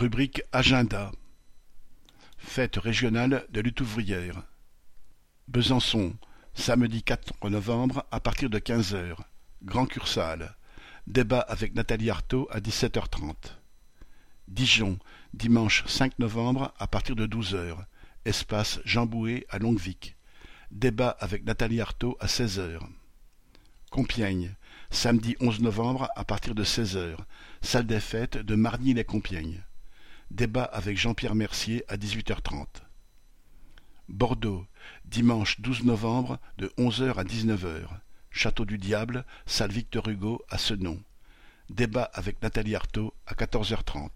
Rubrique Agenda Fête régionale de lutte ouvrière. Besançon, samedi 4 novembre à partir de 15h. Grand Cursal. Débat avec Nathalie Arthaud à 17h30. Dijon, dimanche 5 novembre à partir de 12h. Espace Jean Bouet à Longuevic. Débat avec Nathalie Arthaud à 16h. Compiègne, samedi 11 novembre à partir de 16h. Salle des fêtes de Margny-les-Compiègnes. Débat avec Jean-Pierre Mercier à 18h30. Bordeaux, dimanche 12 novembre de 11h à 19h. Château du Diable, salle Victor Hugo à Senon. Débat avec Nathalie Arthaud à 14h30.